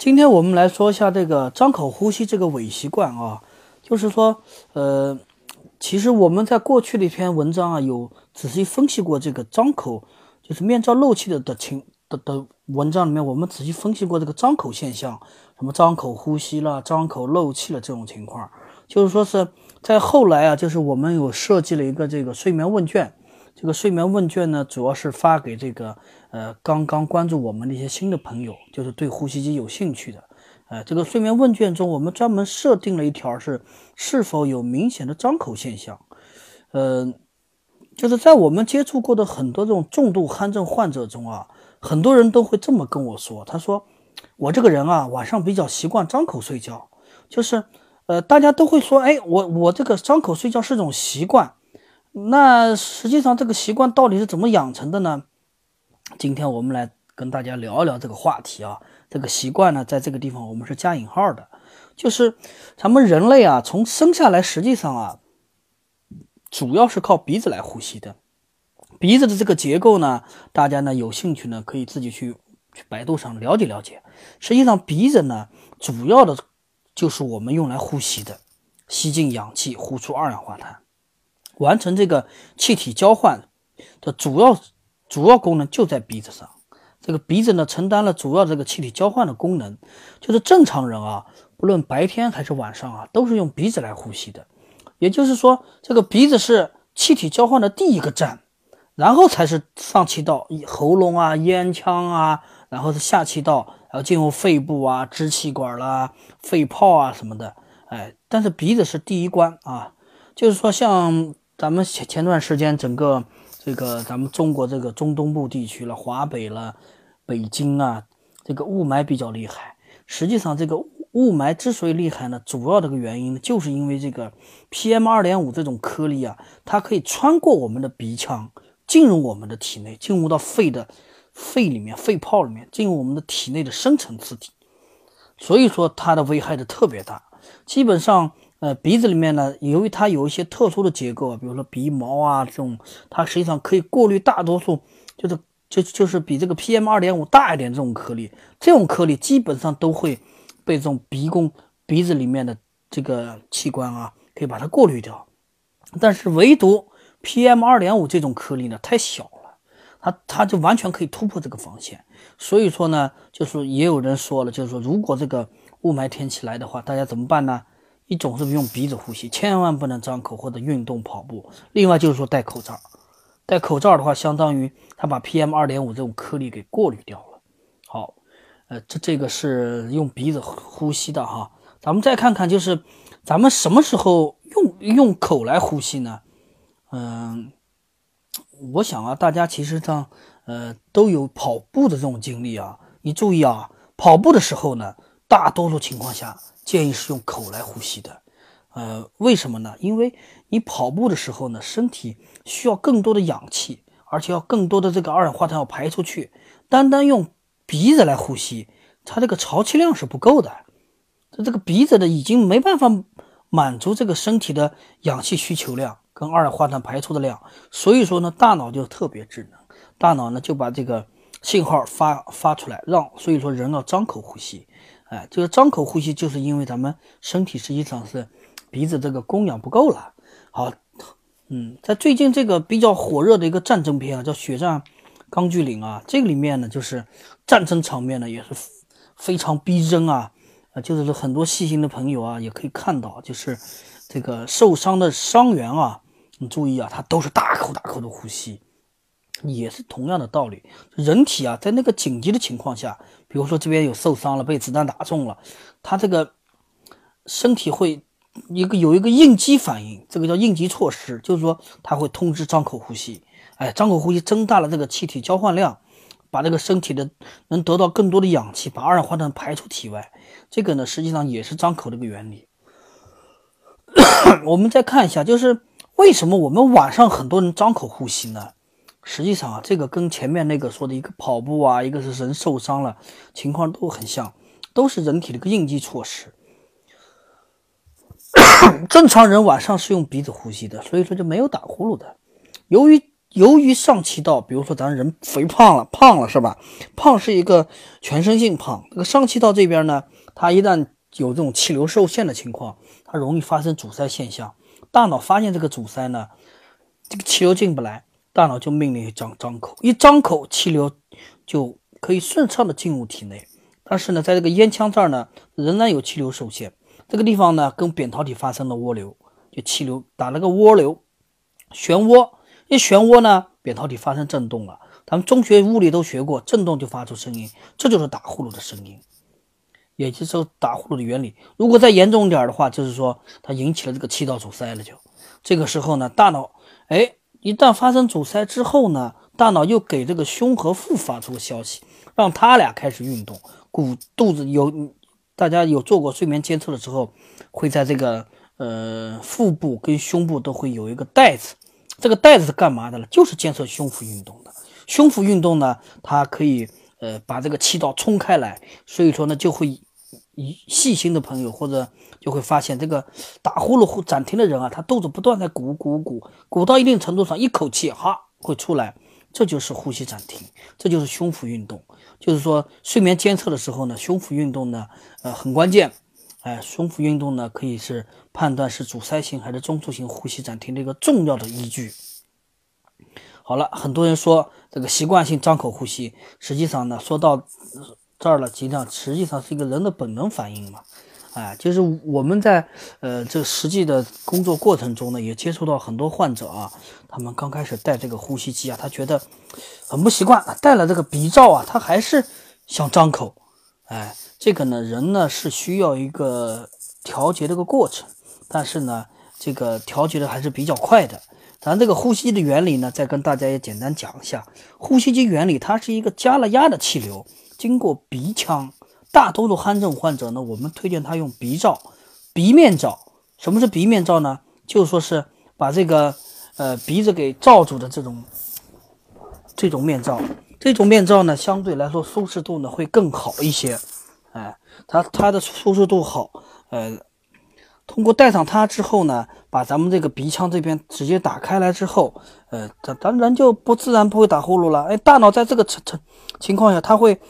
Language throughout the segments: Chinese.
今天我们来说一下这个张口呼吸这个伪习惯啊，就是说，呃，其实我们在过去的一篇文章啊，有仔细分析过这个张口，就是面罩漏气的的情的的文章里面，我们仔细分析过这个张口现象，什么张口呼吸了、张口漏气了这种情况，就是说是在后来啊，就是我们有设计了一个这个睡眠问卷。这个睡眠问卷呢，主要是发给这个呃刚刚关注我们的一些新的朋友，就是对呼吸机有兴趣的。呃，这个睡眠问卷中，我们专门设定了一条是是否有明显的张口现象。呃，就是在我们接触过的很多这种重度鼾症患者中啊，很多人都会这么跟我说，他说我这个人啊，晚上比较习惯张口睡觉，就是呃大家都会说，哎，我我这个张口睡觉是种习惯。那实际上这个习惯到底是怎么养成的呢？今天我们来跟大家聊一聊这个话题啊。这个习惯呢，在这个地方我们是加引号的，就是咱们人类啊，从生下来实际上啊，主要是靠鼻子来呼吸的。鼻子的这个结构呢，大家呢有兴趣呢，可以自己去去百度上了解了解。实际上鼻子呢，主要的就是我们用来呼吸的，吸进氧气，呼出二氧化碳。完成这个气体交换的主要主要功能就在鼻子上，这个鼻子呢承担了主要这个气体交换的功能，就是正常人啊，不论白天还是晚上啊，都是用鼻子来呼吸的。也就是说，这个鼻子是气体交换的第一个站，然后才是上气道、喉咙啊、咽腔啊，然后是下气道，然后进入肺部啊、支气管啦、肺泡啊什么的。哎，但是鼻子是第一关啊，就是说像。咱们前前段时间，整个这个咱们中国这个中东部地区了，华北了，北京啊，这个雾霾比较厉害。实际上，这个雾霾之所以厉害呢，主要这个原因呢，就是因为这个 PM 二点五这种颗粒啊，它可以穿过我们的鼻腔，进入我们的体内，进入到肺的肺里面、肺泡里面，进入我们的体内的深层次体，所以说它的危害的特别大，基本上。呃，鼻子里面呢，由于它有一些特殊的结构，比如说鼻毛啊这种，它实际上可以过滤大多数，就是就就是比这个 PM 二点五大一点这种颗粒，这种颗粒基本上都会被这种鼻弓鼻子里面的这个器官啊，可以把它过滤掉。但是唯独 PM 二点五这种颗粒呢，太小了，它它就完全可以突破这个防线。所以说呢，就是也有人说了，就是说如果这个雾霾天气来的话，大家怎么办呢？一种是用鼻子呼吸，千万不能张口或者运动跑步。另外就是说戴口罩，戴口罩的话，相当于它把 PM 二点五这种颗粒给过滤掉了。好，呃，这这个是用鼻子呼吸的哈。咱们再看看，就是咱们什么时候用用口来呼吸呢？嗯，我想啊，大家其实上呃都有跑步的这种经历啊。你注意啊，跑步的时候呢，大多数情况下。建议是用口来呼吸的，呃，为什么呢？因为你跑步的时候呢，身体需要更多的氧气，而且要更多的这个二氧化碳要排出去。单单用鼻子来呼吸，它这个潮气量是不够的。这这个鼻子的已经没办法满足这个身体的氧气需求量跟二氧化碳排出的量，所以说呢，大脑就特别智能，大脑呢就把这个信号发发出来，让所以说人要张口呼吸。哎，这个张口呼吸，就是因为咱们身体实际上是鼻子这个供氧不够了。好，嗯，在最近这个比较火热的一个战争片啊，叫《血战钢锯岭》啊，这个里面呢，就是战争场面呢也是非常逼真啊。啊，就是很多细心的朋友啊，也可以看到，就是这个受伤的伤员啊，你注意啊，他都是大口大口的呼吸。也是同样的道理，人体啊，在那个紧急的情况下，比如说这边有受伤了，被子弹打中了，他这个身体会一个有一个应激反应，这个叫应急措施，就是说他会通知张口呼吸，哎，张口呼吸增大了这个气体交换量，把这个身体的能得到更多的氧气，把二氧化碳排出体外，这个呢实际上也是张口的一个原理。我们再看一下，就是为什么我们晚上很多人张口呼吸呢？实际上啊，这个跟前面那个说的一个跑步啊，一个是人受伤了，情况都很像，都是人体的一个应急措施。正常人晚上是用鼻子呼吸的，所以说就没有打呼噜的。由于由于上气道，比如说咱人肥胖了，胖了是吧？胖是一个全身性胖，这个上气道这边呢，它一旦有这种气流受限的情况，它容易发生阻塞现象。大脑发现这个阻塞呢，这个气流进不来，大脑就命令张张口，一张口，气流就可以顺畅的进入体内。但是呢，在这个咽腔这儿呢，仍然有气流受限，这个地方呢，跟扁桃体发生了涡流，就气流打了个涡流，漩涡。一漩涡呢，扁桃体发生震动了。咱们中学物理都学过，震动就发出声音，这就是打呼噜的声音，也就是打呼噜的原理。如果再严重点的话，就是说它引起了这个气道阻塞了。就这个时候呢，大脑哎，一旦发生阻塞之后呢，大脑又给这个胸和腹发出个消息，让他俩开始运动。骨肚子有大家有做过睡眠监测的时候，会在这个呃腹部跟胸部都会有一个带子。这个带子是干嘛的呢？就是监测胸腹运动的。胸腹运动呢，它可以呃把这个气道冲开来，所以说呢，就会细心的朋友或者就会发现，这个打呼噜或暂停的人啊，他肚子不断在鼓鼓鼓，鼓到一定程度上，一口气哈会出来，这就是呼吸暂停，这就是胸腹运动。就是说睡眠监测的时候呢，胸腹运动呢，呃很关键。哎，胸腹运动呢，可以是判断是阻塞性还是中枢性呼吸暂停的一个重要的依据。好了，很多人说这个习惯性张口呼吸，实际上呢，说到这儿了，实际上实际上是一个人的本能反应嘛。哎，就是我们在呃这实际的工作过程中呢，也接触到很多患者啊，他们刚开始戴这个呼吸机啊，他觉得很不习惯，戴了这个鼻罩啊，他还是想张口，哎。这个呢，人呢是需要一个调节这个过程，但是呢，这个调节的还是比较快的。咱这个呼吸机的原理呢，再跟大家也简单讲一下。呼吸机原理，它是一个加了压的气流经过鼻腔。大多数鼾症患者呢，我们推荐他用鼻罩、鼻面罩。什么是鼻面罩呢？就说是把这个呃鼻子给罩住的这种这种面罩。这种面罩呢，相对来说舒适度呢会更好一些。哎，它它的舒适度好，呃，通过戴上它之后呢，把咱们这个鼻腔这边直接打开来之后，呃，它当然就不自然不会打呼噜了。哎，大脑在这个情情情况下，它会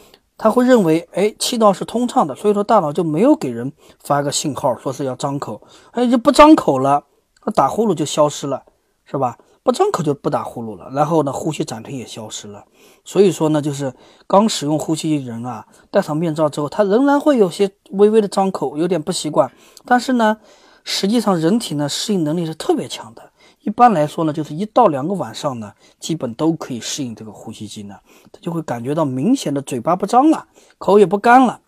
它会认为，哎，气道是通畅的，所以说大脑就没有给人发个信号，说是要张口，哎，就不张口了，那打呼噜就消失了，是吧？不张口就不打呼噜了，然后呢，呼吸暂停也消失了。所以说呢，就是刚使用呼吸机人啊，戴上面罩之后，他仍然会有些微微的张口，有点不习惯。但是呢，实际上人体呢适应能力是特别强的。一般来说呢，就是一到两个晚上呢，基本都可以适应这个呼吸机呢，他就会感觉到明显的嘴巴不张了，口也不干了。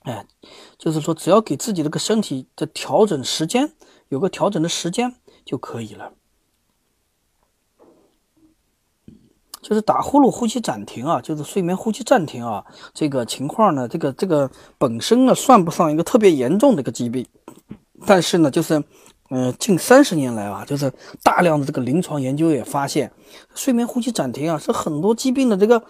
哎，就是说只要给自己这个身体的调整时间，有个调整的时间就可以了。就是打呼噜、呼吸暂停啊，就是睡眠呼吸暂停啊，这个情况呢，这个这个本身呢算不上一个特别严重的一个疾病，但是呢，就是，嗯，近三十年来啊，就是大量的这个临床研究也发现，睡眠呼吸暂停啊是很多疾病的这个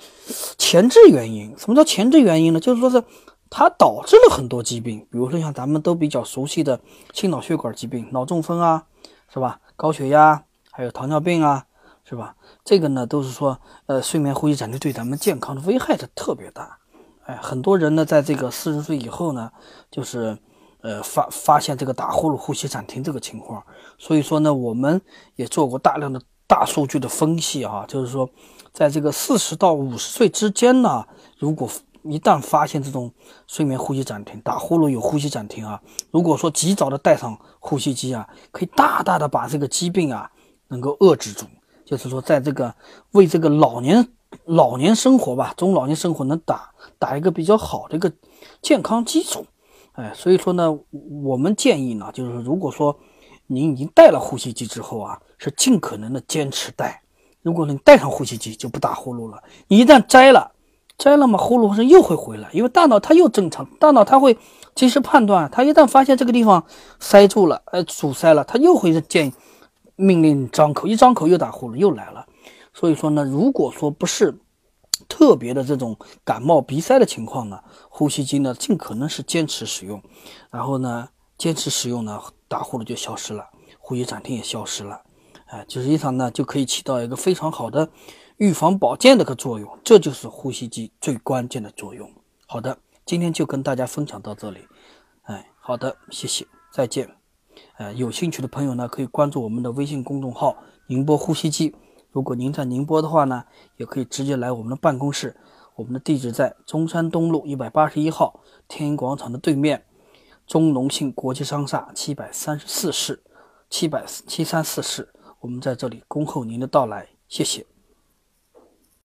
前置原因。什么叫前置原因呢？就是说是它导致了很多疾病，比如说像咱们都比较熟悉的心脑血管疾病、脑中风啊，是吧？高血压，还有糖尿病啊。是吧？这个呢，都是说，呃，睡眠呼吸暂停对咱们健康的危害是特别大。哎，很多人呢，在这个四十岁以后呢，就是，呃，发发现这个打呼噜、呼吸暂停这个情况。所以说呢，我们也做过大量的大数据的分析啊，就是说，在这个四十到五十岁之间呢，如果一旦发现这种睡眠呼吸暂停、打呼噜有呼吸暂停啊，如果说及早的带上呼吸机啊，可以大大的把这个疾病啊能够遏制住。就是说，在这个为这个老年老年生活吧，中老年生活能打打一个比较好的一个健康基础，哎，所以说呢，我们建议呢，就是如果说您已经戴了呼吸机之后啊，是尽可能的坚持戴。如果你戴上呼吸机就不打呼噜了，你一旦摘了，摘了嘛，呼噜声又会回来，因为大脑它又正常，大脑它会及时判断，它一旦发现这个地方塞住了，呃，阻塞了，它又会建议。命令张口，一张口又打呼噜又来了，所以说呢，如果说不是特别的这种感冒鼻塞的情况呢，呼吸机呢尽可能是坚持使用，然后呢坚持使用呢，打呼噜就消失了，呼吸暂停也消失了，哎，实际上呢就可以起到一个非常好的预防保健的个作用，这就是呼吸机最关键的作用。好的，今天就跟大家分享到这里，哎，好的，谢谢，再见。呃，有兴趣的朋友呢，可以关注我们的微信公众号“宁波呼吸机”。如果您在宁波的话呢，也可以直接来我们的办公室，我们的地址在中山东路一百八十一号天银广场的对面，中农信国际商厦七百三十四室，七百七三四室。我们在这里恭候您的到来，谢谢。